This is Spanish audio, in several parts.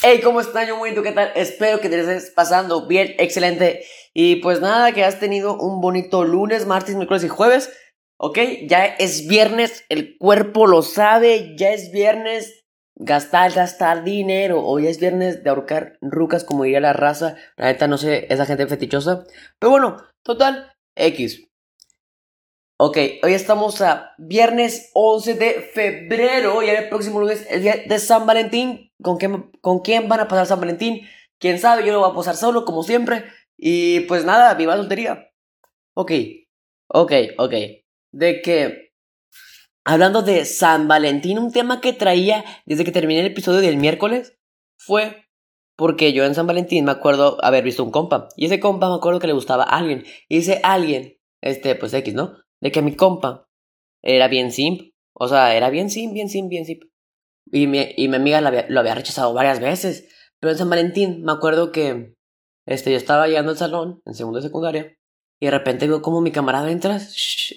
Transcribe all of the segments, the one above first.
Hey, ¿cómo están? Yo muy bien, ¿qué tal? Espero que te estés pasando bien, excelente. Y pues nada, que has tenido un bonito lunes, martes, miércoles y jueves. Ok, ya es viernes, el cuerpo lo sabe, ya es viernes, gastar, gastar dinero. O ya es viernes de ahorcar rucas, como diría la raza. La neta, no sé, esa gente fetichosa. Pero bueno, total, X. Ok, hoy estamos a viernes 11 de febrero y el próximo lunes el día de San Valentín. ¿Con quién, ¿Con quién van a pasar San Valentín? Quién sabe, yo lo voy a pasar solo como siempre. Y pues nada, viva la soltería. Ok, ok, ok. De que, hablando de San Valentín, un tema que traía desde que terminé el episodio del miércoles fue porque yo en San Valentín me acuerdo haber visto un compa. Y ese compa me acuerdo que le gustaba a alguien. Y ese alguien, este, pues X, ¿no? de que mi compa era bien simp. O sea, era bien simp, bien simp, bien simp. Y mi, y mi amiga lo había, rechazado varias veces. Pero en San Valentín me acuerdo que este, yo estaba llegando al salón, en segundo de secundaria, y de repente veo como mi camarada entra,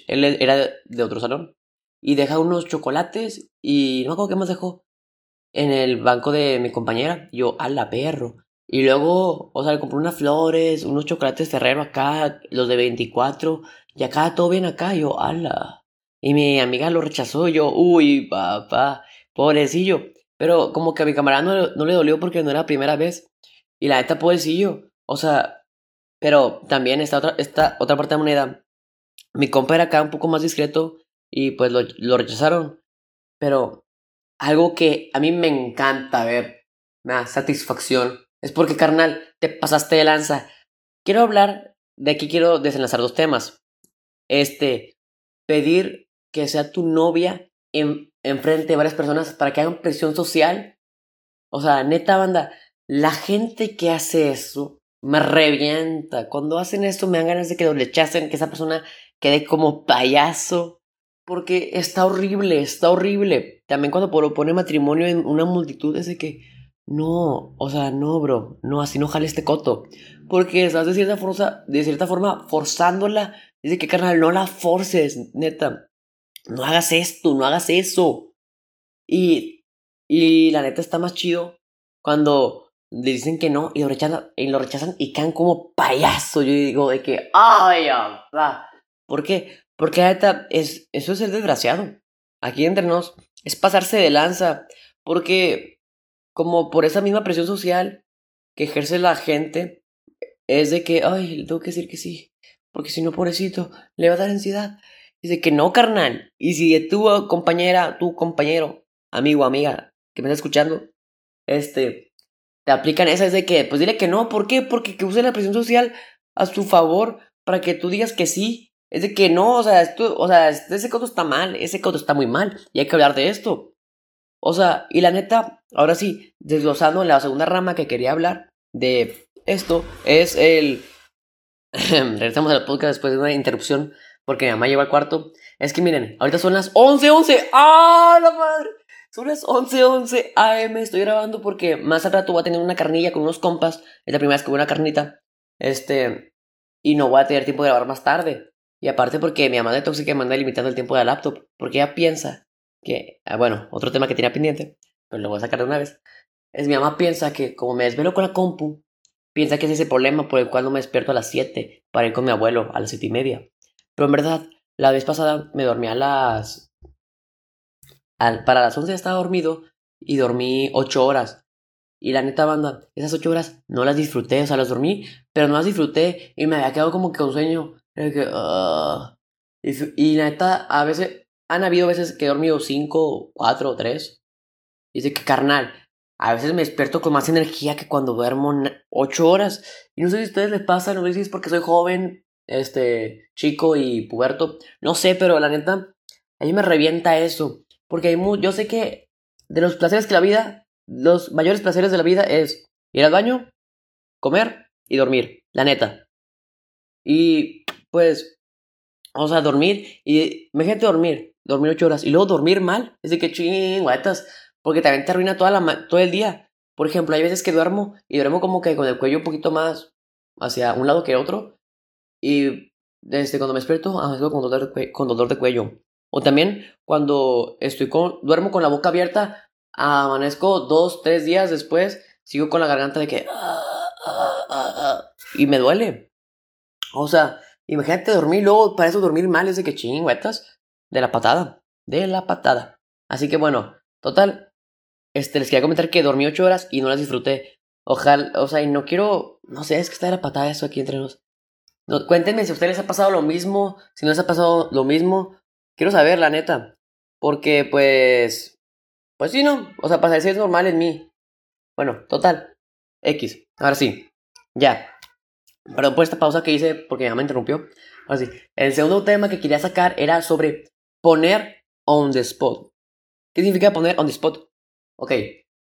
él era de otro salón, y deja unos chocolates, y no me acuerdo qué más dejó, en el banco de mi compañera. Yo, a la perro. Y luego, o sea, le compré unas flores, unos chocolates Ferrero acá, los de 24, y acá todo bien acá, yo, ala. Y mi amiga lo rechazó, yo, uy, papá, pobrecillo. Pero como que a mi camarada no, no le dolió porque no era la primera vez. Y la neta, pobrecillo. O sea, pero también esta otra, otra parte de la moneda. Mi compa era acá un poco más discreto y pues lo, lo rechazaron. Pero algo que a mí me encanta ver, me da satisfacción, es porque, carnal, te pasaste de lanza. Quiero hablar, de aquí quiero desenlazar dos temas este, pedir que sea tu novia en, frente de varias personas para que hagan presión social. O sea, neta banda, la gente que hace eso me revienta. Cuando hacen esto me dan ganas de que lo rechacen, que esa persona quede como payaso. Porque está horrible, está horrible. También cuando propone matrimonio en una multitud es de que no, o sea, no, bro, no, así no jale este coto. Porque estás de cierta, de cierta forma forzándola Dice que, carnal, no la forces, neta. No hagas esto, no hagas eso. Y, y la neta está más chido cuando le dicen que no y lo rechazan y, lo rechazan y caen como payaso. Yo digo de que, ay, va. ¿Por qué? Porque la neta, es, eso es el desgraciado. Aquí entre nos, es pasarse de lanza. Porque, como por esa misma presión social que ejerce la gente, es de que, ay, le tengo que decir que sí porque si no, pobrecito, le va a dar ansiedad. Dice que no, carnal. Y si tu compañera, tu compañero, amigo, amiga, que me está escuchando, este, te aplican esa, es de que, pues dile que no. ¿Por qué? Porque que use la presión social a su favor para que tú digas que sí. Es de que no, o sea, esto, o sea, ese coto está mal, ese coto está muy mal, y hay que hablar de esto. O sea, y la neta, ahora sí, desglosando la segunda rama que quería hablar de esto, es el regresamos al podcast después de una interrupción porque mi mamá llegó al cuarto. Es que miren, ahorita son las 11:11. 11. ¡Ah, la madre! Son las 11:11 11 AM. Estoy grabando porque más al rato voy a tener una carnilla con unos compas. Es la primera vez que voy a una carnita. Este. Y no voy a tener tiempo de grabar más tarde. Y aparte porque mi mamá de tóxica me manda limitando el tiempo de la laptop. Porque ella piensa que. Ah, bueno, otro tema que tenía pendiente. Pero lo voy a sacar de una vez. Es mi mamá piensa que como me desvelo con la compu, Piensa que es ese problema por el cual no me despierto a las 7 para ir con mi abuelo a las 7 y media. Pero en verdad, la vez pasada me dormí a las... Para las 11 estaba dormido y dormí 8 horas. Y la neta banda, esas 8 horas no las disfruté, o sea, las dormí, pero no las disfruté y me había quedado como que con sueño. Ah. y, la neta, a veces, han habido veces que he dormido 5, 4, 3. Y dice que carnal, a veces me despierto con más energía que cuando duermo ocho horas. Y no sé si a ustedes les pasa, no sé si es porque soy joven, este, chico y puberto. No sé, pero la neta, a mí me revienta eso. Porque hay yo sé que de los placeres que la vida, los mayores placeres de la vida es ir al baño, comer y dormir. La neta. Y pues, o sea, dormir y me gente dormir, dormir ocho horas y luego dormir mal. Es de que chinguetas porque también te arruina toda la, todo el día. Por ejemplo, hay veces que duermo y duermo como que con el cuello un poquito más hacia un lado que otro. Y desde cuando me despierto, amanezco con dolor, de con dolor de cuello. O también cuando estoy con, duermo con la boca abierta, amanezco dos, tres días después sigo con la garganta de que... y me duele. O sea, imagínate dormir, luego para eso dormir mal es de que chingüetas. De la patada. De la patada. Así que bueno, total. Este, les quería comentar que dormí ocho horas y no las disfruté. Ojalá, o sea, y no quiero, no sé, es que está de la patada eso aquí entre nos. No, cuéntenme si a ustedes les ha pasado lo mismo, si no les ha pasado lo mismo. Quiero saber, la neta. Porque, pues, pues sí, no. O sea, para decir es normal en mí. Bueno, total. X. Ahora sí. Ya. Perdón por esta pausa que hice porque ya me interrumpió. Ahora sí. El segundo tema que quería sacar era sobre poner on the spot. ¿Qué significa poner on the spot? Ok.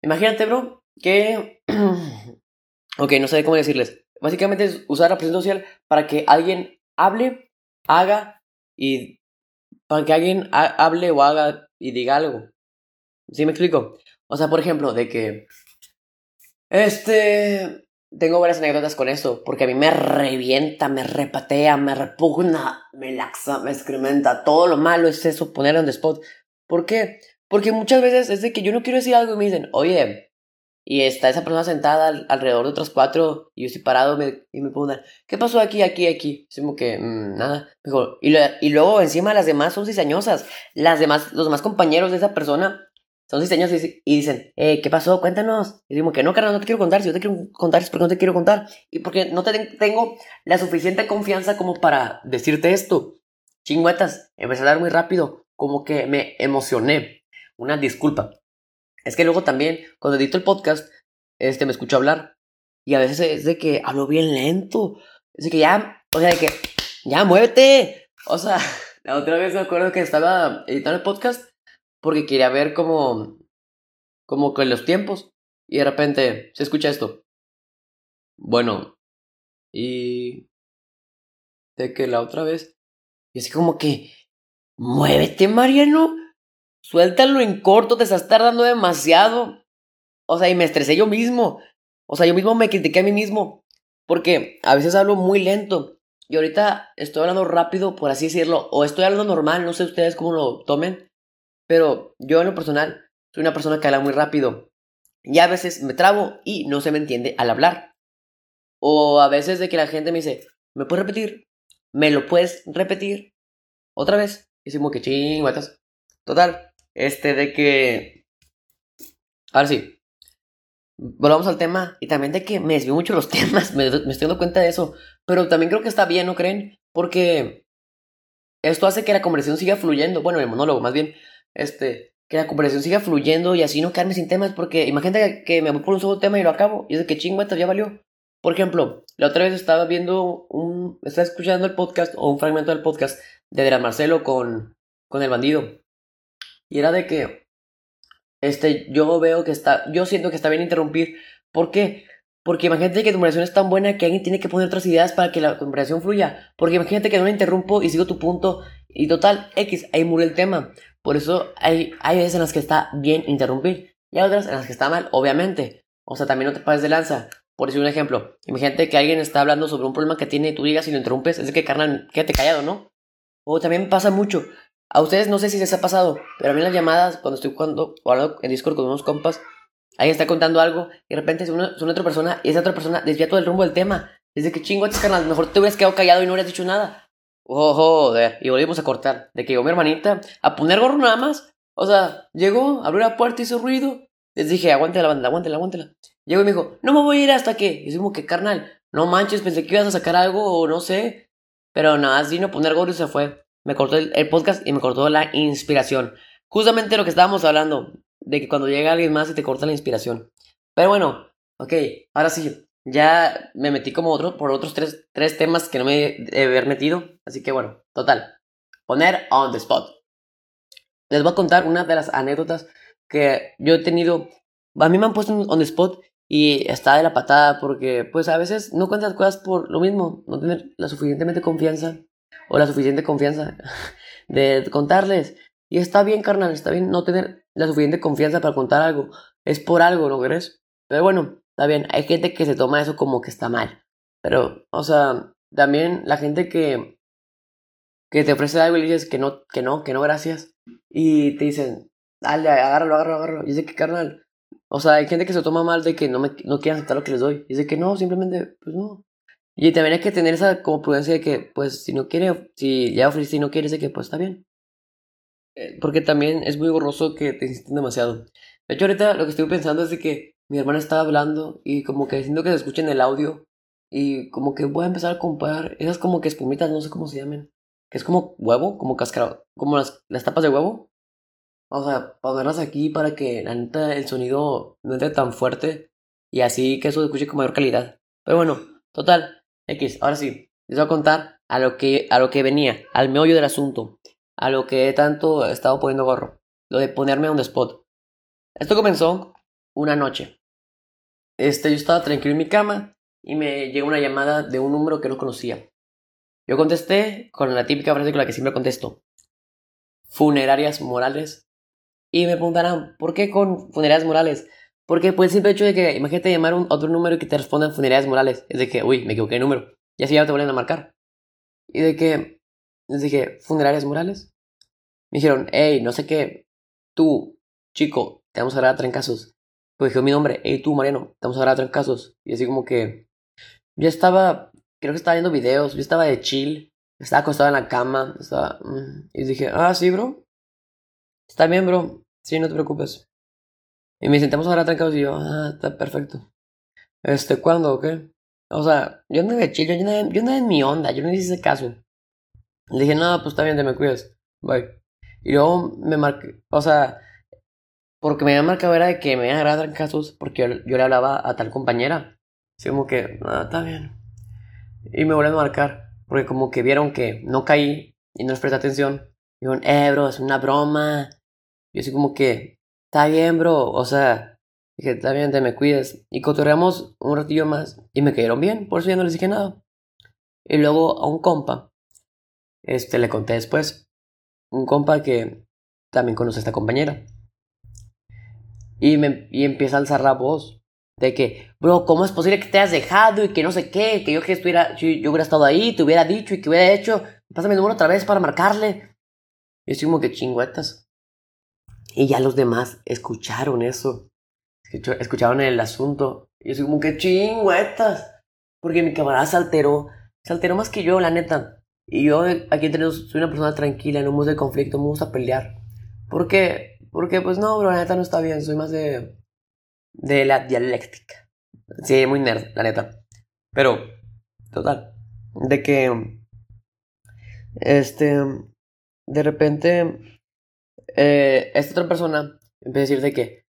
Imagínate, bro, que... ok, no sé cómo decirles. Básicamente es usar la presión social para que alguien hable, haga y... Para que alguien hable o haga y diga algo. ¿Sí me explico? O sea, por ejemplo, de que... Este... Tengo varias anécdotas con eso, porque a mí me revienta, me repatea, me repugna, me laxa, me excrementa. Todo lo malo es eso, poner on the spot. ¿Por qué? Porque muchas veces es de que yo no quiero decir algo y me dicen, oye, y está esa persona sentada alrededor de otros cuatro y yo estoy parado y me preguntan, ¿qué pasó aquí, aquí, aquí? Es como que, mm, nada. Y, y luego encima las demás son cizañosas. Las demás, los demás compañeros de esa persona son cizaños y, dicen, eh, ¿qué pasó? Cuéntanos. Y decimos que no, carnal, no te quiero contar. Si yo te quiero contar es porque no te quiero contar. Y porque no te tengo la suficiente confianza como para decirte esto. Chingüetas, empecé a hablar muy rápido. Como que me emocioné. Una disculpa. Es que luego también, cuando edito el podcast, este, me escucho hablar. Y a veces es de que hablo bien lento. Es de que ya, o sea, de que, ya muévete. O sea, la otra vez me acuerdo que estaba editando el podcast porque quería ver como, como que los tiempos. Y de repente se escucha esto. Bueno, y de que la otra vez, y así como que, muévete, Mariano, suéltalo en corto, te estás tardando demasiado. O sea, y me estresé yo mismo. O sea, yo mismo me critiqué a mí mismo. Porque a veces hablo muy lento. Y ahorita estoy hablando rápido, por así decirlo. O estoy hablando normal, no sé ustedes cómo lo tomen. Pero yo en lo personal soy una persona que habla muy rápido. Y a veces me trabo y no se me entiende al hablar. O a veces de que la gente me dice, ¿me puedes repetir? ¿Me lo puedes repetir? Otra vez. Y como que chingüetas. Total. Este de que... Ahora sí. Volvamos al tema. Y también de que me desvío mucho los temas. Me, estoy dando cuenta de eso. Pero también creo que está bien, ¿no creen? Porque esto hace que la conversación siga fluyendo. Bueno, el monólogo más bien este, que la conversación siga fluyendo y así no quedarme sin temas, porque imagínate que me voy por un solo tema y lo acabo, y es de que chingüetas, ya valió. Por ejemplo, la otra vez estaba viendo un, estaba escuchando el podcast o un fragmento del podcast de Adrián Marcelo con, con el bandido. Y era de que, este, yo veo que está, yo siento que está bien interrumpir. ¿Por qué? Porque imagínate que tu conversación es tan buena que alguien tiene que poner otras ideas para que la conversación fluya. Porque imagínate que no me interrumpo y sigo tu punto y total, X, ahí murió el tema. Por eso hay, hay veces en las que está bien interrumpir y hay otras en las que está mal, obviamente. O sea, también no te pases de lanza. Por decir un ejemplo, imagínate que alguien está hablando sobre un problema que tiene y tú digas y lo interrumpes, es de que, carnal, quédate callado, ¿no? O también pasa mucho. A ustedes no sé si les ha pasado, pero a mí las llamadas, cuando estoy cuando, hablando en Discord con unos compas, alguien está contando algo y de repente es una, otra persona y esa otra persona desvía todo el rumbo del tema. Desde que chingo, carnal, mejor te hubieras quedado callado y no hubieras dicho nada. Oh, joder. Y volvimos a cortar. De que llegó mi hermanita a poner gorro nada más. O sea, llegó, abrió la puerta, hizo ruido. Les dije, aguántela, aguántela, aguántela, aguántela. Llegó y me dijo, no me voy a ir hasta que. Y como que, carnal, no manches, pensé que ibas a sacar algo o no sé. Pero nada, vino a poner gorro y se fue. Me cortó el, podcast y me cortó la inspiración. Justamente lo que estábamos hablando. De que cuando llega alguien más y te corta la inspiración. Pero bueno, ok, ahora sí ya me metí como otro, por otros tres, tres temas que no me he haber metido. Así que bueno, total. Poner on the spot. Les voy a contar una de las anécdotas que yo he tenido. A mí me han puesto on the spot y está de la patada porque pues a veces no cuentas cosas por lo mismo, no tener la suficientemente confianza o la suficiente confianza de contarles. Y está bien, carnal, está bien no tener la suficiente confianza para contar algo. Es por algo, ¿no crees? Pero bueno, Está bien, hay gente que se toma eso como que está mal. Pero, o sea, también la gente que, que te ofrece algo y dices que no, que no, que no, gracias. Y te dicen, dale, agárralo, agárralo, agárralo. Y dice que, carnal, O sea, hay gente que se toma mal de que no, me, no quieren aceptar lo que les doy. Y de que no, simplemente, pues no. Y también hay que tener esa como prudencia de que, pues, si no quiere, si ya ofreciste y no quieres, de que, pues, está bien. Eh, porque también es muy borroso que te insisten demasiado. De hecho, ahorita lo que estoy pensando es de que mi hermana estaba hablando y como que siento que se escucha en el audio y como que voy a empezar a comprar esas como que espumitas, no sé cómo se llaman. Que es como huevo, como cáscara, como las, las tapas de huevo. O sea, ponerlas aquí para que la neta el sonido no entre tan fuerte y así que eso escuche con mayor calidad. Pero bueno, total, X, ahora sí, les voy a contar a lo que, a lo que venía, al meollo del asunto, a lo que tanto he estado poniendo gorro, lo de ponerme on the spot. Esto comenzó una noche. Este, yo estaba tranquilo en mi cama y me llegó una llamada de un número que no conocía. Yo contesté con la típica frase con la que siempre contesto. Funerarias morales. Y me preguntarán, ¿por qué con funerarias morales? Porque pues el simple hecho de que, imagínate llamar un otro número y que te respondan funerarias morales. Es de que, uy, me equivoqué de número. Y así ya te vuelven a marcar. Y de que, les dije, ¿funerarias morales? Me dijeron, hey, no sé qué, tú, chico, te vamos a dar a trancazos. Pues dije mi nombre, hey, tú, Mariano, te vamos a dar a trancazos. Y así como que, yo estaba, creo que estaba viendo videos, yo estaba de chill, estaba acostado en la cama, estaba... Mm, y dije, ah, sí, bro. Está bien, bro. Sí, no te preocupes. Y me sentamos ahora trancados y yo, ah, está perfecto. Este, ¿cuándo o qué? O sea, yo no de chill, yo no yo en mi onda, yo no hice caso. Le dije, no, pues está bien, te me cuidas. Bye. Y luego me marqué, o sea, porque me había marcado era de que me iban a agarrar trancazos porque yo, yo, le hablaba a tal compañera. Así como que, nada, está bien. Y me volvieron a marcar. Porque como que vieron que no caí y no les presté atención. Dijeron, eh, bro, es una broma. Y así como que, está bien, bro. O sea, dije, está bien, te me cuides. Y cotorreamos un ratillo más. Y me cayeron bien, por eso ya no les dije nada. Y luego a un compa, este, le conté después. Un compa que también conoce a esta compañera. Y, me, y empieza a alzar la voz. De que, bro, ¿cómo es posible que te hayas dejado y que no sé qué? Que yo que estuviera, yo, yo hubiera estado ahí, te hubiera dicho y que hubiera hecho. Pásame el número otra vez para marcarle. Y así como que chingüetas. Y ya los demás escucharon eso. Escucharon el asunto. Y así como que chingüetas. Porque mi camarada se alteró. Se alteró más que yo, la neta. Y yo aquí entre soy una persona tranquila, no me gusta el conflicto, me gusta pelear. ¿Por qué? Porque pues no, bro, la neta no está bien. Soy más de de la dialéctica. Sí, muy nerd, la neta. Pero, total. De que. Este. De repente. Eh, esta otra persona empieza a decir de que.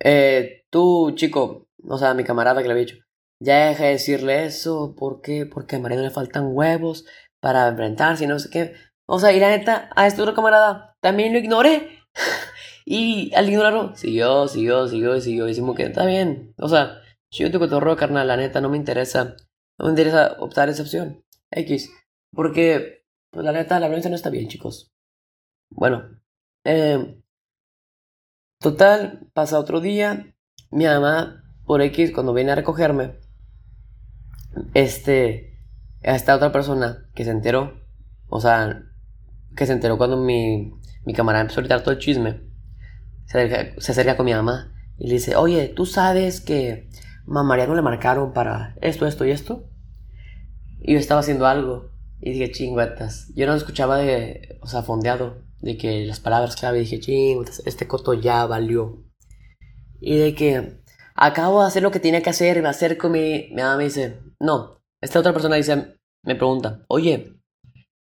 Eh, tú, chico, o sea, mi camarada que le había dicho, ya deja de decirle eso, ¿por qué? Porque a Mariano le faltan huevos para enfrentarse y no sé qué. O sea, y la neta, a este otro camarada también lo ignoré. Y al ignorarlo, siguió, siguió, siguió, siguió. Y decimos que está bien. O sea, yo te cotorreo, carnal, la neta, no me interesa. No me interesa optar esa opción. X. Porque, pues la neta, la violencia no está bien, chicos. Bueno, eh, total, pasa otro día. Mi mamá, por X, cuando viene a recogerme, este, esta otra persona que se enteró, o sea, que se enteró cuando mi, mi camarada empezó a gritar todo el chisme se acerca, con mi mamá y le dice, oye, ¿tú sabes que a Mariano le marcaron para esto, esto y esto? Y yo estaba haciendo algo y dije, chingüetas. Yo no escuchaba de, o sea, fondeado, de que las palabras clave, dije, chingüetas, este coto ya valió. Y de que acabo de hacer lo que tenía que hacer, me acerco, mi, mi mamá me dice, no. Esta otra persona dice, me pregunta, oye,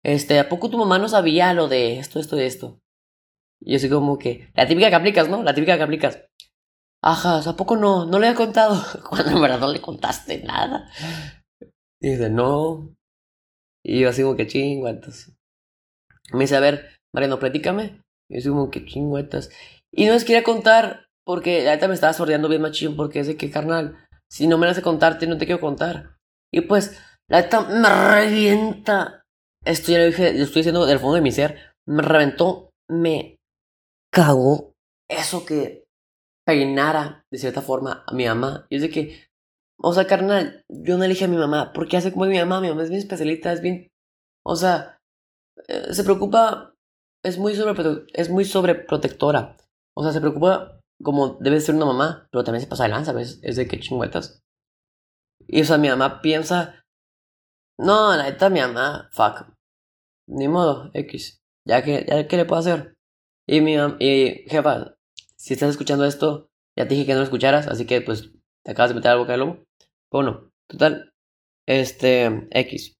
este, ¿a poco tu mamá no sabía lo de esto, esto y esto? Y yo soy como que, la típica que aplicas, ¿no? La típica que aplicas. Ajá, ¿a poco no? No le he contado. Cuando en verdad no le contaste nada. Y dice, no. Y yo así como que chingüetas. Me dice, a ver, Mariano, platícame. Y yo como que chingüetas. Y no les quería contar porque la neta me estaba sordeando bien machín porque es de que, carnal, si no me las hace contarte, no te quiero contar. Y pues, la neta me revienta. Esto ya lo dije, lo estoy diciendo del fondo de mi ser. Me reventó, me cagó eso que peinara de cierta forma a mi mamá. Y es de que, o sea, carnal, yo no elegí a mi mamá porque hace como mi mamá. Mi mamá es bien especialista, es bien, o sea, eh, se preocupa, es muy, sobre, es muy sobreprotectora. O sea, se preocupa como debe ser una mamá, pero también se pasa de lanza, ¿ves? Es de que chingüetas. Y o sea, mi mamá piensa, no, la neta, mi mamá, fuck. Ni modo, X. Ya que, ya que le puedo hacer. Y mi y jefa, si estás escuchando esto, ya te dije que no lo escucharas, así que pues te acabas de meter algo boca del lobo. Bueno, total, este, X.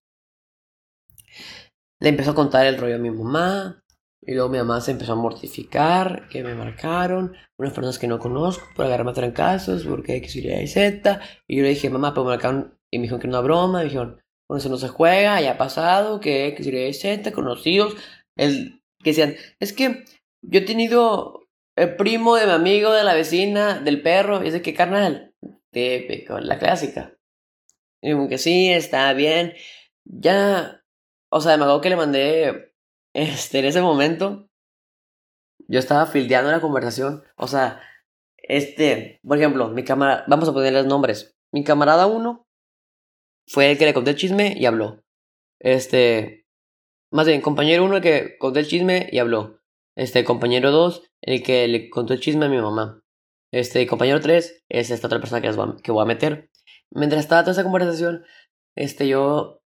Le empezó a contar el rollo a mi mamá. Y luego mi mamá se empezó a mortificar, que me marcaron, unas personas que no conozco, por agarrarme a trancazos, porque X, Y, Z. Y yo le dije, mamá, pero me marcaron, y me dijeron que era una broma, me dijeron, bueno, eso no se juega, ya ha pasado, que X, Y, Z, conocidos, el, que decían, es que yo he tenido el primo de mi amigo, de la vecina, del perro, y es de que carnal, típico, la clásica. Y como que sí, está bien. Ya, o sea, me acuerdo que le mandé, este, en ese momento, yo estaba fildeando la conversación. O sea, este, por ejemplo, mi camarada, vamos a ponerles nombres. Mi camarada uno fue el que le conté el chisme y habló. Este, más bien, compañero uno el que conté el chisme y habló. Este, compañero dos, el que le contó el chisme a mi mamá. Este, compañero tres, es esta otra persona que, voy a, que voy a meter. Mientras estaba toda esa conversación, este, yo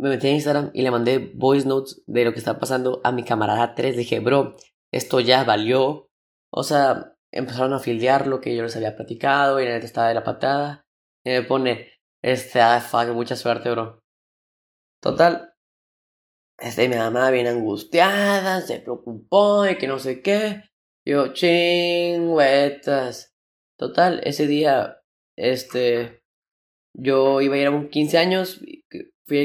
me metí en Instagram y le mandé voice notes de lo que estaba pasando a mi camarada 3. Dije, bro, esto ya valió. O sea, empezaron a fildear lo que yo les había platicado y la neta estaba de la patada. Y me pone, este, ah, fuck, mucha suerte, bro. Total. Este, mi mamá bien angustiada, se preocupó y que no sé qué. Yo, chingüetas. Total, ese día, este, yo iba a ir a un 15 años, fui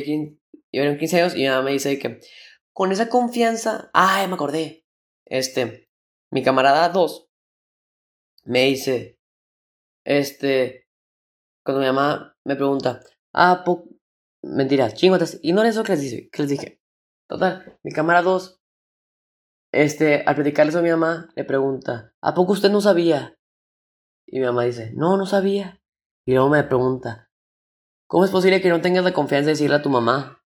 a 15, iba a un 15 años y mi mamá me dice que con esa confianza, ay, me acordé, este, mi camarada 2 me dice, este, cuando mi mamá me pregunta, ah, po mentiras, chingotas, y no es eso que les dije, que les dije. Total, mi camarada 2, este, al platicarle a mi mamá, le pregunta, ¿a poco usted no sabía? Y mi mamá dice, no, no sabía. Y luego me pregunta, ¿cómo es posible que no tengas la confianza de decirle a tu mamá?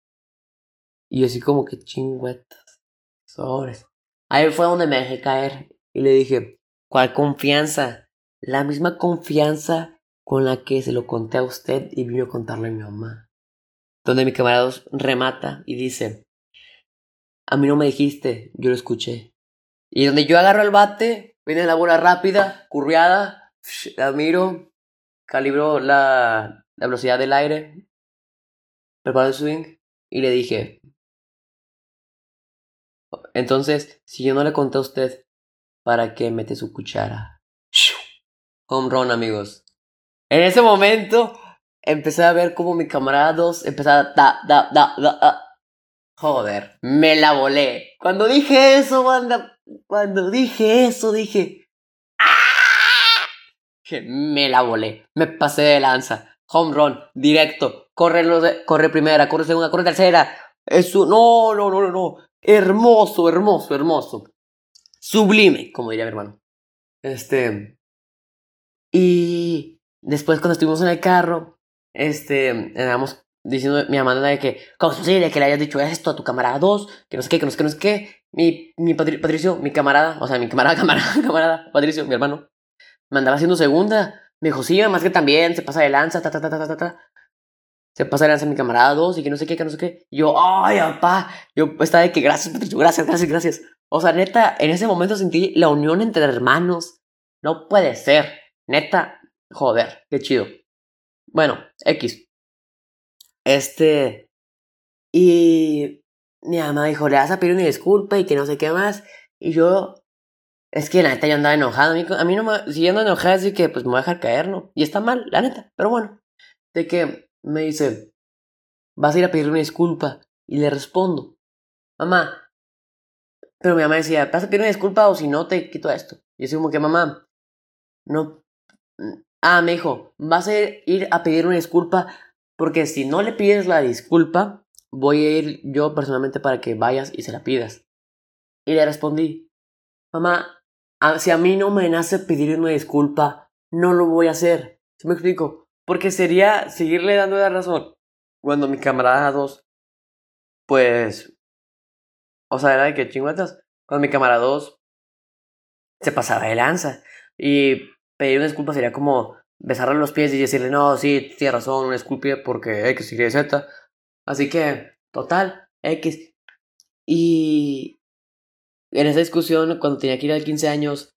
Y yo así como que chingüetas, sobres. Ahí fue donde me dejé caer y le dije, ¿cuál confianza? La misma confianza con la que se lo conté a usted y vino a contarle a mi mamá. Donde mi camarada remata y dice, a mí no me dijiste, yo lo escuché. Y donde yo agarro el bate, viene la bola rápida, curriada, la miro, calibro la, la velocidad del aire, preparo el swing y le dije, entonces, si yo no le conté a usted, ¿para qué mete su cuchara? Home run, amigos. En ese momento, empecé a ver como mi camarada 2 empezaba da, da, da, da, Joder, me la volé. Cuando dije eso, banda, cuando dije eso, dije... ¡Ah! Que me la volé. Me pasé de lanza. Home run, directo. Corre, corre primera, corre segunda, corre tercera. Eso, no, no, no, no, no. Hermoso, hermoso, hermoso. Sublime, como diría mi hermano. Este. Y después cuando estuvimos en el carro, este, andamos diciendo mi mamá de que, ¿cómo es posible que le hayas dicho esto a tu camarada 2? Que no sé qué, que no sé qué, no sé qué. Mi, mi Patricio, mi camarada, o sea, mi camarada, camarada, camarada, Patricio, mi hermano, me andaba haciendo segunda. Me dijo, sí, más que también, se pasa de lanza, ta, ta, ta, ta, ta, ta se pasa lanza mi camarada dos y que no sé qué, que no sé qué. Y yo, ay, papá. Yo estaba de que gracias, gracias, gracias, gracias. O sea, neta, en ese momento sentí la unión entre hermanos. No puede ser. Neta, joder, qué chido. Bueno, X. Este. Y mi mamá dijo, le vas a pedir una disculpa y que no sé qué más. Y yo, es que la neta yo andaba enojado. A mí, a mí no me, si yo ando enojado, así que pues me voy a dejar caer, ¿no? Y está mal, la neta. Pero bueno, de que me dice, vas a ir a pedirle una disculpa. Y le respondo, mamá. Pero mi mamá decía, vas a pedir una disculpa o si no te quito esto. Y yo como que, mamá, no. Ah, me dijo, vas a ir a pedir una disculpa porque si no le pides la disculpa, voy a ir yo personalmente para que vayas y se la pidas. Y le respondí, mamá, si a mí no me nace pedir una disculpa, no lo voy a hacer. ¿Sí me explico? Porque sería seguirle dando la razón cuando mi camarada 2, pues, o sea, era de que chingüetas, cuando mi camarada 2 se pasaba de lanza. Y pedir una disculpa sería como besarle los pies y decirle, no, sí, tienes razón, una disculpa porque X, Y, Z. Así que, total, X. Y en esa discusión, cuando tenía que ir a 15 años,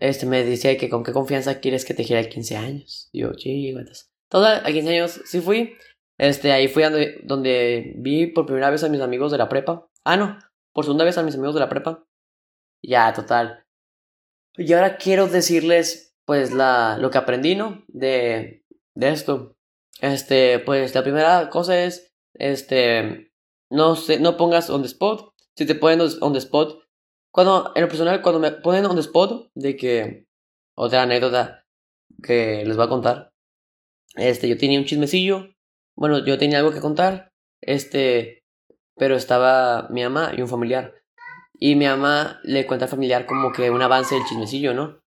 este me decía que con qué confianza quieres que te gira a 15 años. Y yo, chihuatas. Total, a 15 años sí fui. Este, ahí fui donde, donde vi por primera vez a mis amigos de la prepa. Ah, no, por segunda vez a mis amigos de la prepa. Ya, total. Y ahora quiero decirles, pues, la, lo que aprendí, ¿no? De, de esto. Este, pues, la primera cosa es, este, no sé, no pongas on the spot. Si te ponen on the spot, cuando, en lo personal, cuando me ponen on the spot, de que, otra anécdota que les voy a contar. Este, yo tenía un chismecillo. Bueno, yo tenía algo que contar. Este, pero estaba mi mamá y un familiar. Y mi mamá le cuenta al familiar como que un avance del chismecillo, ¿no?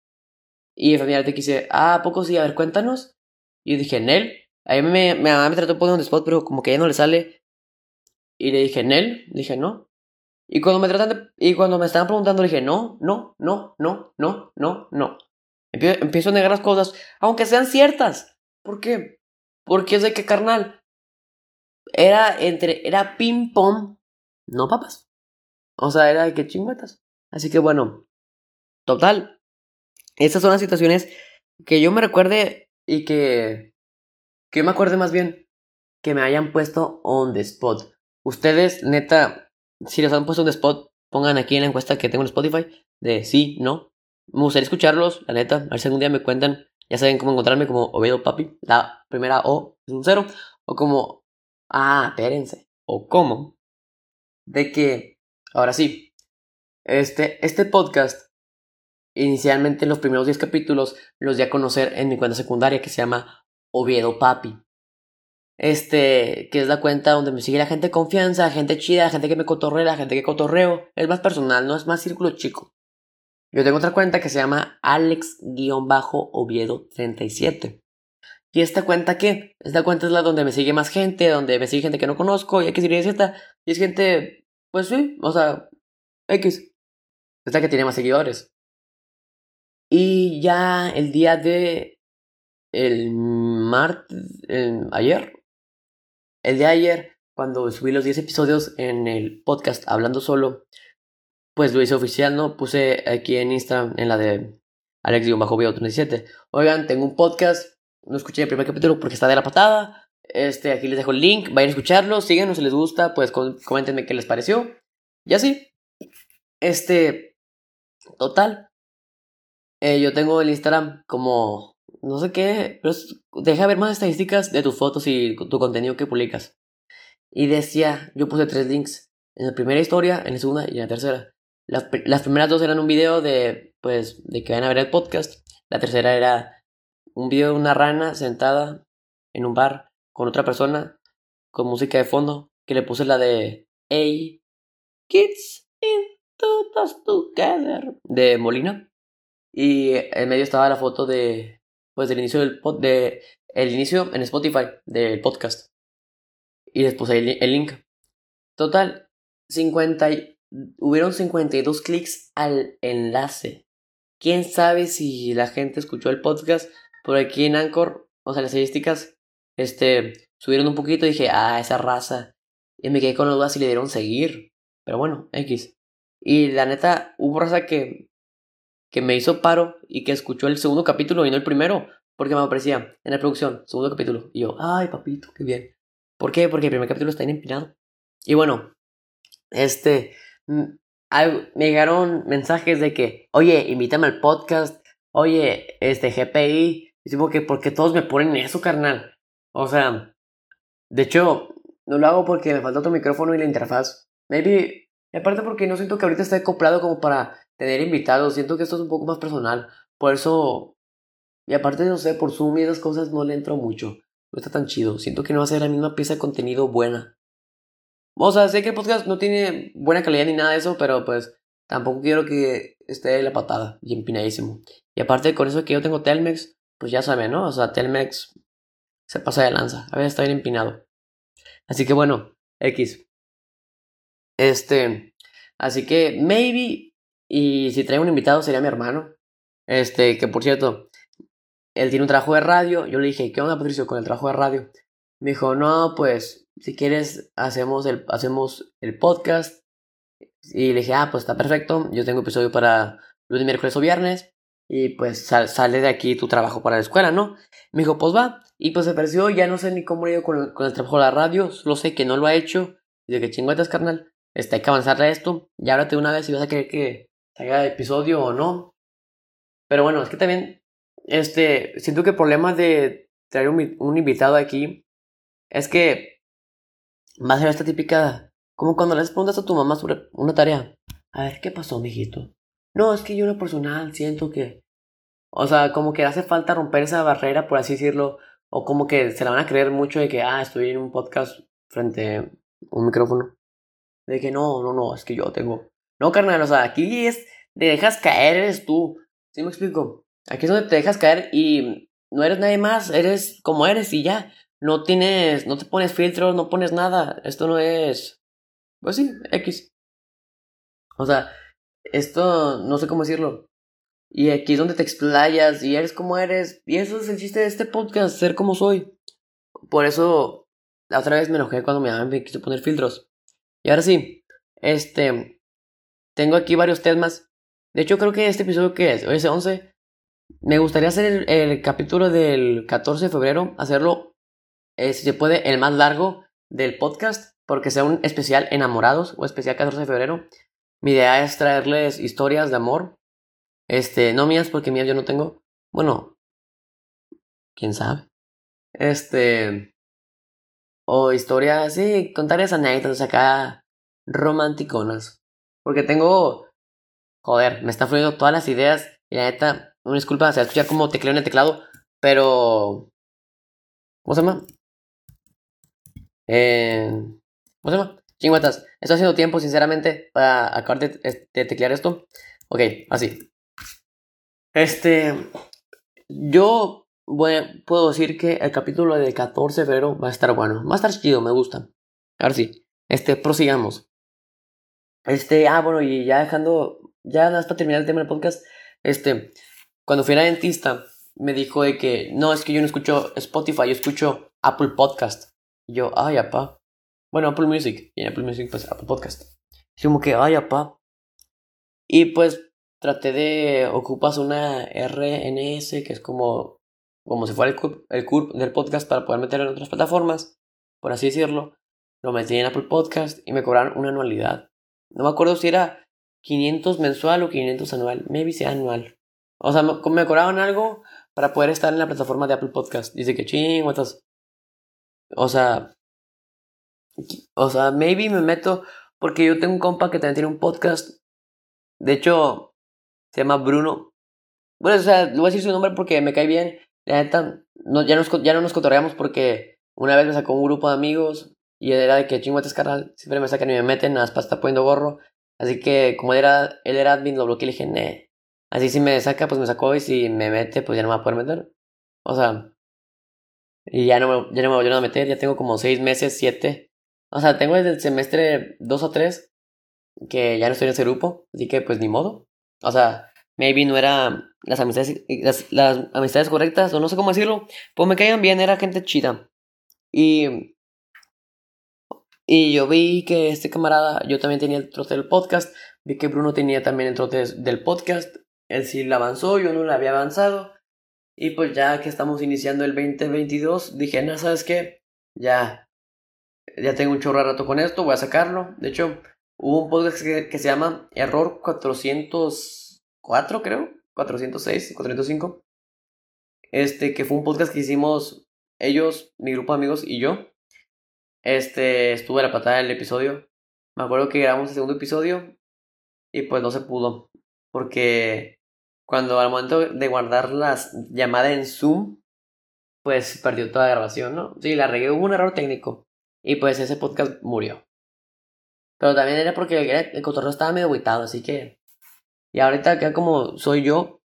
Y el familiar te quise, ah, ¿a poco sí? A ver, cuéntanos. Y yo dije, Nel. A mí me, mi mamá me trató de poner un spot, pero como que ya no le sale. Y le dije, Nel. Dije, no. Y cuando me tratan de, y cuando me estaban preguntando, dije, no, no, no, no, no, no, no. Empiezo, a negar las cosas, aunque sean ciertas. ¿Por qué? Porque es de que, carnal, era entre, era ping pong, no papas. O sea, era de que chingüetas. Así que bueno, total. Esas son las situaciones que yo me recuerde y que, que yo me acuerde más bien que me hayan puesto on the spot. Ustedes, neta, si les han puesto the spot, pongan aquí en la encuesta que tengo en Spotify de sí, no. Me gustaría escucharlos, la neta. A ver si algún día me cuentan. Ya saben cómo encontrarme como Oviedo Papi. La primera O es un cero. O como. Ah, espérense. O como. De que Ahora sí, este, este podcast, inicialmente en los primeros 10 capítulos, los di a conocer en mi cuenta secundaria que se llama Oviedo Papi. Este, que es la cuenta donde me sigue la gente de confianza, gente chida, gente que me cotorrea, gente que cotorreo. Es más personal, no es más círculo chico. Yo tengo otra cuenta que se llama Alex-Oviedo37. ¿Y esta cuenta qué? Esta cuenta es la donde me sigue más gente, donde me sigue gente que no conozco, y que seguir esta. Y es gente pues sí, o sea, X. Es la que tiene más seguidores. Y ya el día de. El martes. ayer. El de ayer, cuando subí los 10 episodios en el podcast Hablando Solo, pues lo hice oficial, ¿no? Puse aquí en Instagram, en la de Alex-37. Oigan, tengo un podcast. No escuché el primer capítulo porque está de la patada. Este, aquí les dejo el link, vayan a escucharlo, síganos si les gusta, pues coméntenme qué les pareció. Y así. Este, total. Eh, yo tengo el Instagram como, no sé qué, pero deja ver más estadísticas de tus fotos y tu contenido que publicas. Y decía, yo puse tres links. En la primera historia, en la segunda y en la tercera. Las, las primeras dos eran un video de, pues, de que vayan a ver el podcast. La tercera era un video de una rana sentada en un bar con otra persona con música de fondo que le puse la de Hey Kids into the together de Molina y en medio estaba la foto de pues del inicio del de el inicio en Spotify del podcast y después el, el link total 50 hubieron 52 clics al enlace quién sabe si la gente escuchó el podcast por aquí en Anchor o sea las estadísticas este, subieron un poquito y dije, ah, esa raza. Y me quedé con la duda si le dieron seguir. Pero bueno, X. Y la neta, hubo raza que, que me hizo paro y que escuchó el segundo capítulo y no el primero. Porque me aparecía en la producción, segundo capítulo. Y yo, ay, papito, qué bien. ¿Por qué? Porque el primer capítulo está empinado. Y bueno, este, mm, me llegaron mensajes de que, oye, invítame al podcast, oye, este GPI. Y digo que, porque todos me ponen eso, carnal? O sea, de hecho, no lo hago porque me falta otro micrófono y la interfaz. Maybe, aparte porque no siento que ahorita esté acoplado como para tener invitados. Siento que esto es un poco más personal. Por eso, y aparte, no sé, por Zoom y esas cosas no le entro mucho. No está tan chido. Siento que no va a ser la misma pieza de contenido buena. O sea, sé que el podcast no tiene buena calidad ni nada de eso, pero pues tampoco quiero que esté la patada y empinadísimo. Y aparte con eso que yo tengo Telmex, pues ya saben, ¿no? O sea, Telmex se pasa de lanza. A veces está bien empinado. Así que bueno, X. Este. Así que, maybe. Y si traigo un invitado sería mi hermano. Este, que por cierto, él tiene un trabajo de radio. Yo le dije, ¿qué onda, Patricio, con el trabajo de radio? Me dijo, no, pues, si quieres, hacemos el, hacemos el podcast. Y le dije, ah, pues está perfecto. Yo tengo episodio para lunes, miércoles o viernes. Y pues sale de aquí tu trabajo para la escuela, ¿no? Me dijo, pues va. Y pues se pareció, ya no sé ni cómo le ido con con el trabajo de la radio. Lo sé que no lo ha hecho. Y de que chinguetas, carnal. Este, hay que avanzar a esto. Y ahora te una vez si vas a querer que salga episodio o no. Pero bueno, es que también, este, siento que el problema de traer un, un invitado aquí es que va a ser esta típica, como cuando le preguntas a tu mamá sobre una tarea. A ver, ¿qué pasó, mijito? No, es que yo en lo personal siento que, o sea, como que hace falta romper esa barrera, por así decirlo, o como que se la van a creer mucho de que, ah, estoy en un podcast frente a un micrófono. De que no, no, no, es que yo tengo. No, carnal, o sea, aquí es, te dejas caer, eres tú. ¿Sí me explico? Aquí es donde te dejas caer y no eres nadie más, eres como eres y ya. No tienes, no te pones filtros, no pones nada. Esto no es, pues sí, X. O sea, esto no sé cómo decirlo. Y aquí es donde te explayas y eres como eres. Y eso es el chiste de este podcast, ser como soy. Por eso, la otra vez me enojé cuando mi mamá me quiso poner filtros. Y ahora sí, este, tengo aquí varios temas. De hecho, creo que este episodio que es, hoy es 11. Me gustaría hacer el, capítulo del 14 de febrero, hacerlo, eh, si se puede, el más largo del podcast, porque sea un especial enamorados o especial 14 de febrero. Mi idea es traerles historias de amor. Este, no mías, porque mías yo no tengo. Bueno, quién sabe. Este, o historias, sí, contar esas anécdotas acá romanticonas. Porque tengo, joder, me están fluyendo todas las ideas. Y la neta, una disculpa, se escucha como tecleo en el teclado, pero... ¿Cómo se llama? Eh, ¿Cómo se llama? Chingüetas. Estoy haciendo tiempo, sinceramente, para acabar de, de teclear esto. Ok, así. Este... Yo puedo decir que el capítulo del 14 de febrero va a estar bueno. Va a estar chido, me gusta. Ahora sí, este, prosigamos. Este, ah, bueno, y ya dejando, ya hasta terminar el tema del podcast, este, cuando fui a la dentista, me dijo de que, no, es que yo no escucho Spotify, yo escucho Apple Podcast. Y yo, ay, apá. Bueno, Apple Music. Y en Apple Music, pues Apple Podcast. Y como que, ay, apá. Y pues traté de ocupas una RNS, que es como como si fuera el CURP, el del podcast para poder meterlo en otras plataformas, por así decirlo. Lo metí en Apple Podcast y me cobraron una anualidad. No me acuerdo si era 500 mensual o 500 anual. Maybe sea anual. O sea, me, cobraron algo para poder estar en la plataforma de Apple Podcast. Dice que ching, O sea, o sea, maybe me meto porque yo tengo un compa que también tiene un podcast. De hecho, se llama Bruno. Bueno, o sea, le voy a decir su nombre porque me cae bien. La neta, ya, nos, ya no nos cotorreamos porque una vez me sacó un grupo de amigos y era de que chingüetes carnal, siempre me sacan y me meten, nada más para estar poniendo gorro. Así que como él era, él era admin, lo bloqueé y le dije, nee. Así si me saca, pues me sacó y si me mete, pues ya no me va a poder meter. O sea, y ya no me, ya no me volvieron a meter, ya tengo como seis meses, siete. O sea, tengo desde el semestre dos o tres que ya no estoy en ese grupo, así que pues ni modo. O sea, maybe no era las amistades, las, las amistades correctas, o no sé cómo decirlo, pues me caían bien, era gente chida. Y, y yo vi que este camarada, yo también tenía el trote del podcast, vi que Bruno tenía también el trote del podcast, él sí la avanzó, yo no la había avanzado. Y pues ya que estamos iniciando el 2022, dije, no, ¿sabes qué? Ya, ya tengo un chorro de rato con esto, voy a sacarlo. De hecho, hubo un podcast que, que se llama Error 400 4, creo, 406, 405. Este, que fue un podcast que hicimos ellos, mi grupo de amigos y yo. Este, estuve a la patada del episodio. Me acuerdo que grabamos el segundo episodio y pues no se pudo. Porque cuando al momento de guardar las llamadas en Zoom, pues perdió toda la grabación, ¿no? Sí, la regué, hubo un error técnico. Y pues ese podcast murió. Pero también era porque el, cotorreo estaba medio aguitado, así que y ahorita acá como soy yo,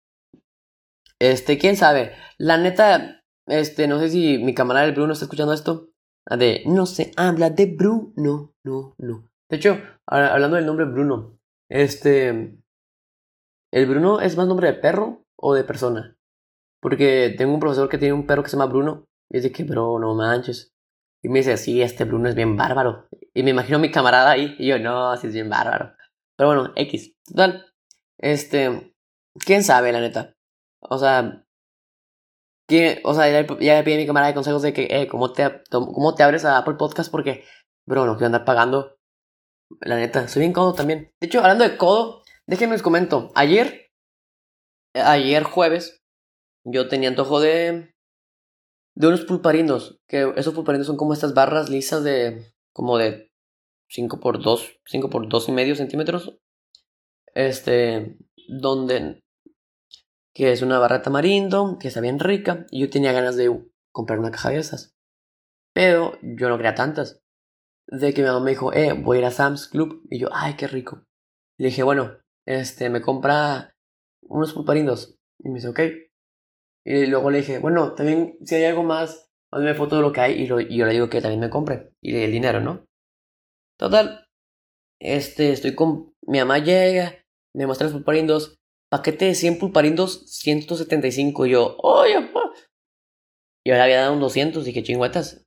este, quién sabe. La neta, este, no sé si mi camarada el Bruno está escuchando esto. Ah, de, no se habla de Bruno, no, no. De hecho, hablando del nombre Bruno, este, el Bruno es más nombre de perro o de persona? Porque tengo un profesor que tiene un perro que se llama Bruno. Y dice que, bro, no manches. Y me dice, sí, este Bruno es bien bárbaro. Y me imagino a mi camarada ahí. Y yo, no, sí es bien bárbaro. Pero bueno, X. Total. Este. ¿Quién sabe, la neta? O sea. ¿Quién, o sea, ya, ya pide mi camarada de consejos de que, eh, ¿cómo te, ¿cómo te abres a Apple Podcast? Porque, bro, no quiero andar pagando. La neta, soy bien codo también. De hecho, hablando de codo, déjenme les comento. Ayer, ayer jueves, yo tenía antojo de de unos pulparindos, que esos pulparindos son como estas barras lisas de como de 5 por 2, 5 por 2 y medio centímetros. Este, donde que es una barra de tamarindo, que está bien rica, y yo tenía ganas de comprar una caja de esas. Pero yo no quería tantas. De que mi mamá me dijo, eh, voy a ir a Sam's Club. Y yo, ay, qué rico. Le dije, bueno, este, me compra unos pulparindos. Y me dice, ok. Y luego le dije, bueno, también si hay algo más, hazme foto de lo que hay y, yo le digo que también me compre. Y el dinero, ¿no? Total. Este, estoy con... Mi mamá llega, me muestra los pulparindos. Paquete de 100 pulparindos, 175. Y yo, oye, pa. Y ahora había dado un 200. Dije, chingüetas.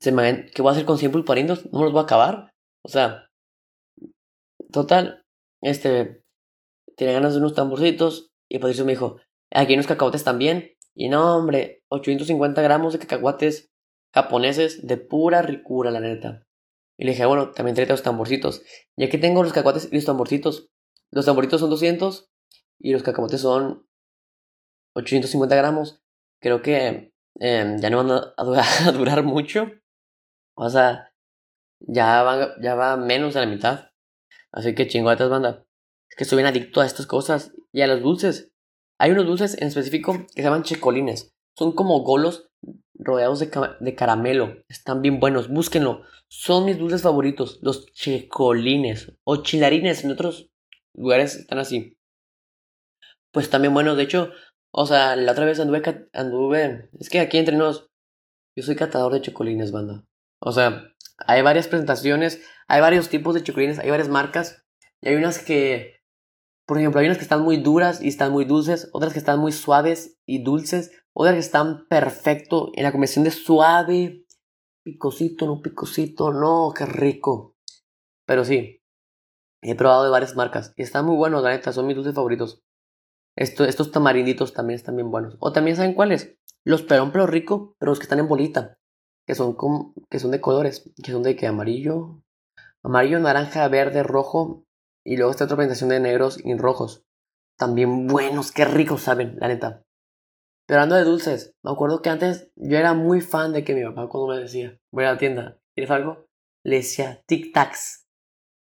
Se me, ¿Qué voy a hacer con 100 pulparindos? No me los voy a acabar. O sea, total. Este, tenía ganas de unos tamborcitos. Y eso me dijo, Aquí hay unos cacahuates también. Y no, hombre, 850 gramos de cacahuates japoneses de pura ricura, la neta. Y le dije, bueno, también tráete los tamborcitos. Y aquí tengo los cacahuates y los tamborcitos. Los tamborcitos son 200 y los cacahuates son 850 gramos. Creo que em, ya no van a, durar, mucho. O sea, ya va, ya va menos de la mitad. Así que chingotas, banda. Es que estoy bien adicto a estas cosas y a los dulces. Hay unos dulces en específico que se llaman checolines. Son como golos rodeados de, caramelo. Están bien buenos. Búsquenlo. Son mis dulces favoritos. Los checolines. O chilarines. En otros lugares están así. Pues también buenos. De hecho, o sea, la otra vez anduve. anduve es que aquí entre nos. Yo soy catador de checolines, banda. O sea, hay varias presentaciones. Hay varios tipos de checolines. Hay varias marcas. Y hay unas que por ejemplo, hay unas que están muy duras y están muy dulces, otras que están muy suaves y dulces, otras que están perfecto en la combinación de suave, picosito, no picosito, no, qué rico. Pero sí, he probado de varias marcas y están muy buenos, la neta, son mis dulces favoritos. estos tamarinditos también están bien buenos. O también saben cuáles, los perón pero rico, pero los que están en bolita, que son, que son de colores, que son de que amarillo, amarillo, naranja, verde, rojo y luego esta otra presentación de negros y rojos. También buenos, qué ricos saben, la neta. Pero hablando de dulces, me acuerdo que antes yo era muy fan de que mi papá cuando me decía, voy a la tienda, ¿quieres algo? Le decía Tic Tacs.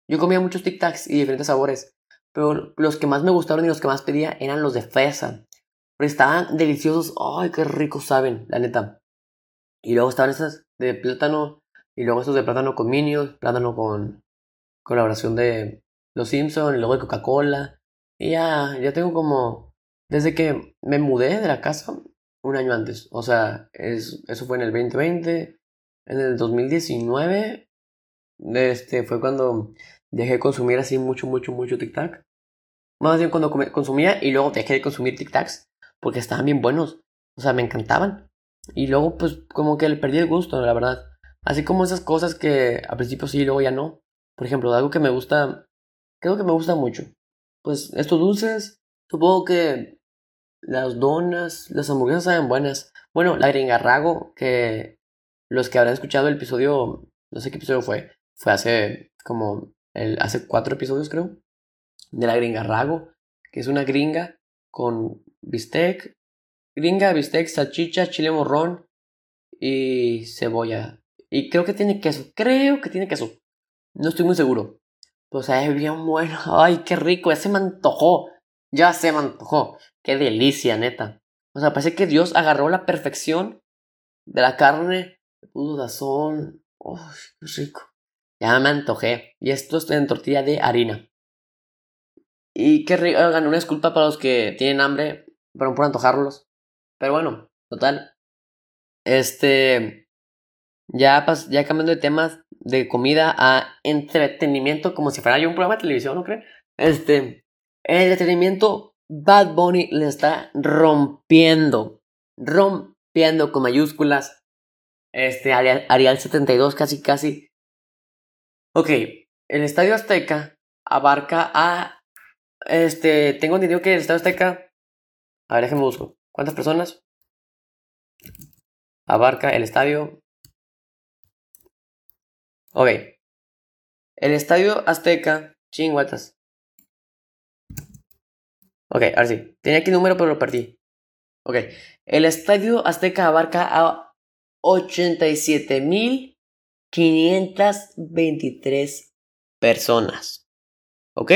Yo comía muchos Tic Tacs y diferentes sabores, pero los que más me gustaron y los que más pedía eran los de fresa. Pero estaban deliciosos, ay, qué ricos saben, la neta. Y luego estaban esas de plátano, y luego estos de plátano con Minions, plátano con colaboración de los Simpsons, el logo de Coca-Cola. Y ya, ya tengo como. Desde que me mudé de la casa, un año antes. O sea, es, eso fue en el 2020. En el 2019, este, fue cuando dejé de consumir así mucho, mucho, mucho tic-tac. Más bien cuando consumía y luego dejé de consumir tic-tacs porque estaban bien buenos. O sea, me encantaban. Y luego, pues, como que le perdí el gusto, la verdad. Así como esas cosas que al principio sí y luego ya no. Por ejemplo, algo que me gusta Creo que me gusta mucho. Pues estos dulces, supongo que las donas, las hamburguesas saben buenas. Bueno, la gringarrago, que los que habrán escuchado el episodio, no sé qué episodio fue, fue hace como, el, hace cuatro episodios creo, de la gringarrago, que es una gringa con bistec, gringa, bistec, salchicha, chile morrón y cebolla. Y creo que tiene queso, creo que tiene queso. No estoy muy seguro. Pues es bien bueno. Ay, qué rico. Ya se me antojó. Ya se me antojó. Qué delicia, neta. O sea, parece que Dios agarró la perfección de la carne, le puso sazón. Uy, qué rico. Ya me antojé. Y esto es en tortilla de harina. Y qué rico. Oigan, una disculpa para los que tienen hambre, pero por antojarlos. Pero bueno, total. Este. Ya, ya cambiando de temas, de comida a entretenimiento, como si fuera yo un programa de televisión, ¿no creen? Este, el entretenimiento Bad Bunny le está rompiendo. Rompiendo con mayúsculas. Este, Arial, 72 casi casi. Ok, el Estadio Azteca abarca a... Este, tengo entendido que el Estadio Azteca... A ver, déjenme busco. ¿Cuántas personas? Abarca el estadio. Ok. El Estadio Azteca. Chinguatas. Ok, ahora sí. Tenía aquí el número, pero lo perdí. Ok. El Estadio Azteca abarca a 87.523 personas. ¿Ok?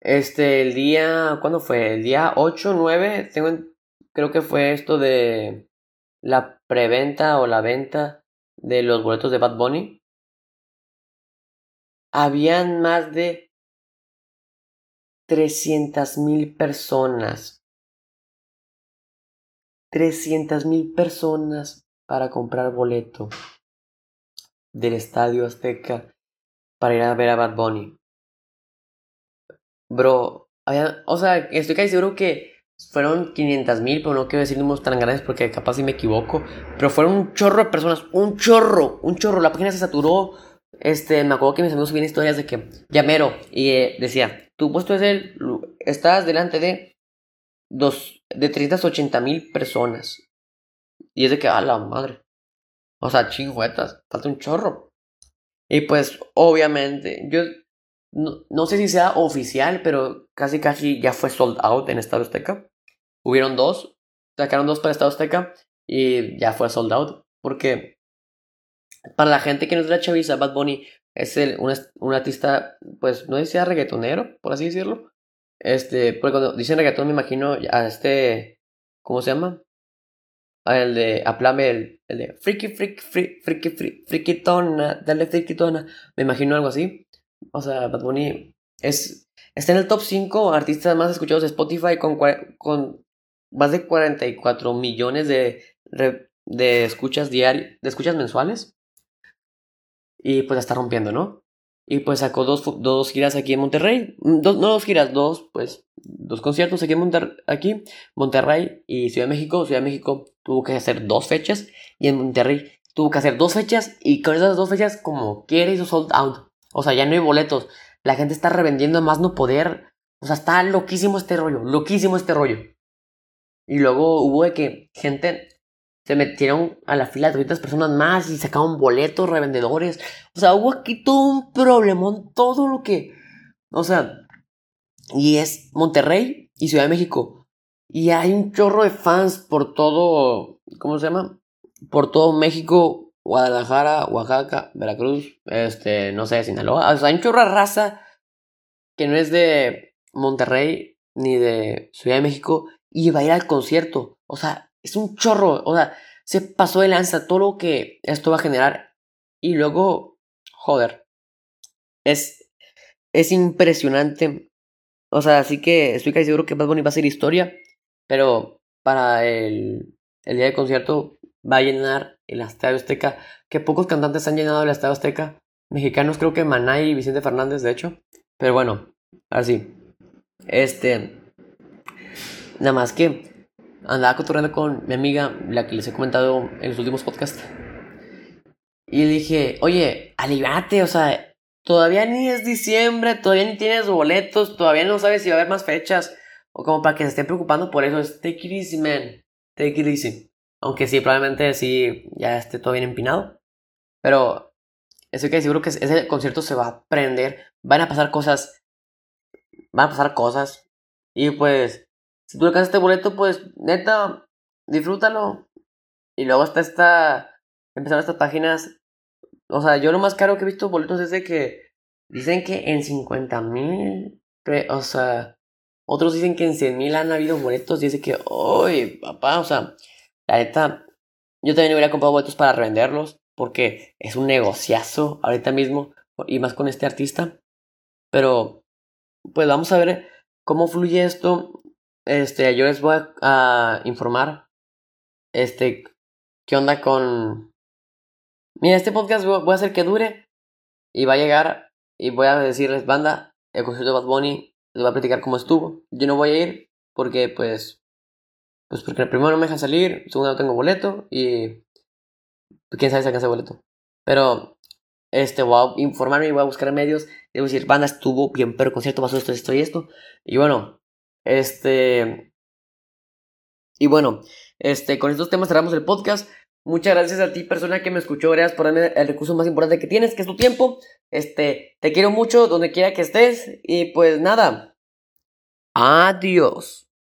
Este, el día, ¿cuándo fue? El día 8, 9, tengo, creo que fue esto de la preventa o la venta de los boletos de Bad Bunny. Habían más de 300 mil personas. 300 mil personas para comprar boleto del Estadio Azteca para ir a ver a Bad Bunny. Bro, o sea, estoy casi seguro que fueron 500 mil, pero no quiero decir números tan grandes porque capaz si me equivoco. Pero fueron un chorro de personas, un chorro, un chorro. La página se saturó. Este, me acuerdo que mis amigos subían historias de que, llamero, y eh, decía, tu puesto es el, estás delante de dos, de 380 mil personas. Y es de que, a la madre. O sea, chingüetas, falta un chorro. Y pues, obviamente, yo no, sé si sea oficial, pero casi casi ya fue sold out en Estado Azteca. Hubieron dos, sacaron dos para Estado Azteca y ya fue sold out. Porque para la gente que no es de la chaviza, Bad Bunny es el, un, artista, pues no decía reggaetonero, por así decirlo. Este, porque cuando dicen reggaeton me imagino a este, ¿cómo se llama? El de Aplame, el, el de friki, friki, friki, friki, friki, frikitona, dale frikitona. Me imagino algo así. O sea, Bad Bunny es, está en el top 5 artistas más escuchados de Spotify con, con más de 44 millones de, de escuchas diarias, de escuchas mensuales. Y pues está rompiendo, ¿no? Y pues sacó dos, dos giras aquí en Monterrey. Mm, dos, no dos giras, dos, pues, dos conciertos aquí en Monterrey, aquí, Monterrey y Ciudad de México. Ciudad de México tuvo que hacer dos fechas y en Monterrey tuvo que hacer dos fechas y con esas dos fechas como quiere hizo sold out. O sea, ya no hay boletos. La gente está revendiendo más no poder. O sea, está loquísimo este rollo. Loquísimo este rollo. Y luego hubo de que gente se metieron a la fila de 200 personas más y sacaron boletos, revendedores. O sea, hubo aquí todo un problemón, todo lo que... O sea, y es Monterrey y Ciudad de México. Y hay un chorro de fans por todo... ¿Cómo se llama? Por todo México Guadalajara, Oaxaca, Veracruz, este, no sé, Sinaloa. O sea, hay un chorro de raza que no es de Monterrey ni de Ciudad de México y va a ir al concierto. O sea, es un chorro. O sea, se pasó de lanza todo lo que esto va a generar. Y luego, joder, es, es impresionante. O sea, así que estoy casi seguro que Bad Bunny va a ser historia. Pero para el, el día de concierto va a llenar el Estadio Azteca, que pocos cantantes han llenado el Estadio Azteca. Mexicanos creo que Maná y Vicente Fernández, de hecho. Pero bueno, así. Este. Nada más que andaba cotorreando con mi amiga, la que les he comentado en los últimos podcasts. Y dije, oye, aliviate, o sea, todavía ni es diciembre, todavía ni tienes boletos, todavía no sabes si va a haber más fechas. O como para que se estén preocupando por eso, es take it easy, man. Take it easy. Aunque sí, probablemente sí ya esté todo bien empinado. Pero estoy que seguro que ese concierto se va a prender. Van a pasar cosas. Van a pasar cosas. Y pues, si tú alcanzas este boleto, pues neta, disfrútalo. Y luego está esta. Empezaron estas páginas. O sea, yo lo más caro que he visto boletos es de que dicen que en 50 mil. O sea, otros dicen que en 100 mil han habido boletos. Dice que, oye, papá, o sea, la neta, yo también hubiera comprado boletos para revenderlos, porque es un negociazo ahorita mismo, y más con este artista. Pero, pues vamos a ver cómo fluye esto. Este, yo les voy a, informar. Este, qué onda con. Mira, este podcast voy a hacer que dure. Y va a llegar. Y voy a decirles, banda, el concierto de Bad Bunny les voy a platicar cómo estuvo. Yo no voy a ir porque, pues, pues porque primero no me dejan salir, segundo no tengo boleto y pues, quién sabe si alcanza boleto. Pero, este, voy a informarme y voy a buscar medios. A decir, banda, estuvo bien, pero concierto pasó esto, esto y esto. Y bueno, este... Y bueno, este, con estos temas cerramos el podcast. Muchas gracias a ti, persona que me escuchó. Gracias por darme el recurso más importante que tienes, que es tu tiempo. Este, te quiero mucho donde quiera que estés. Y pues nada. Adiós.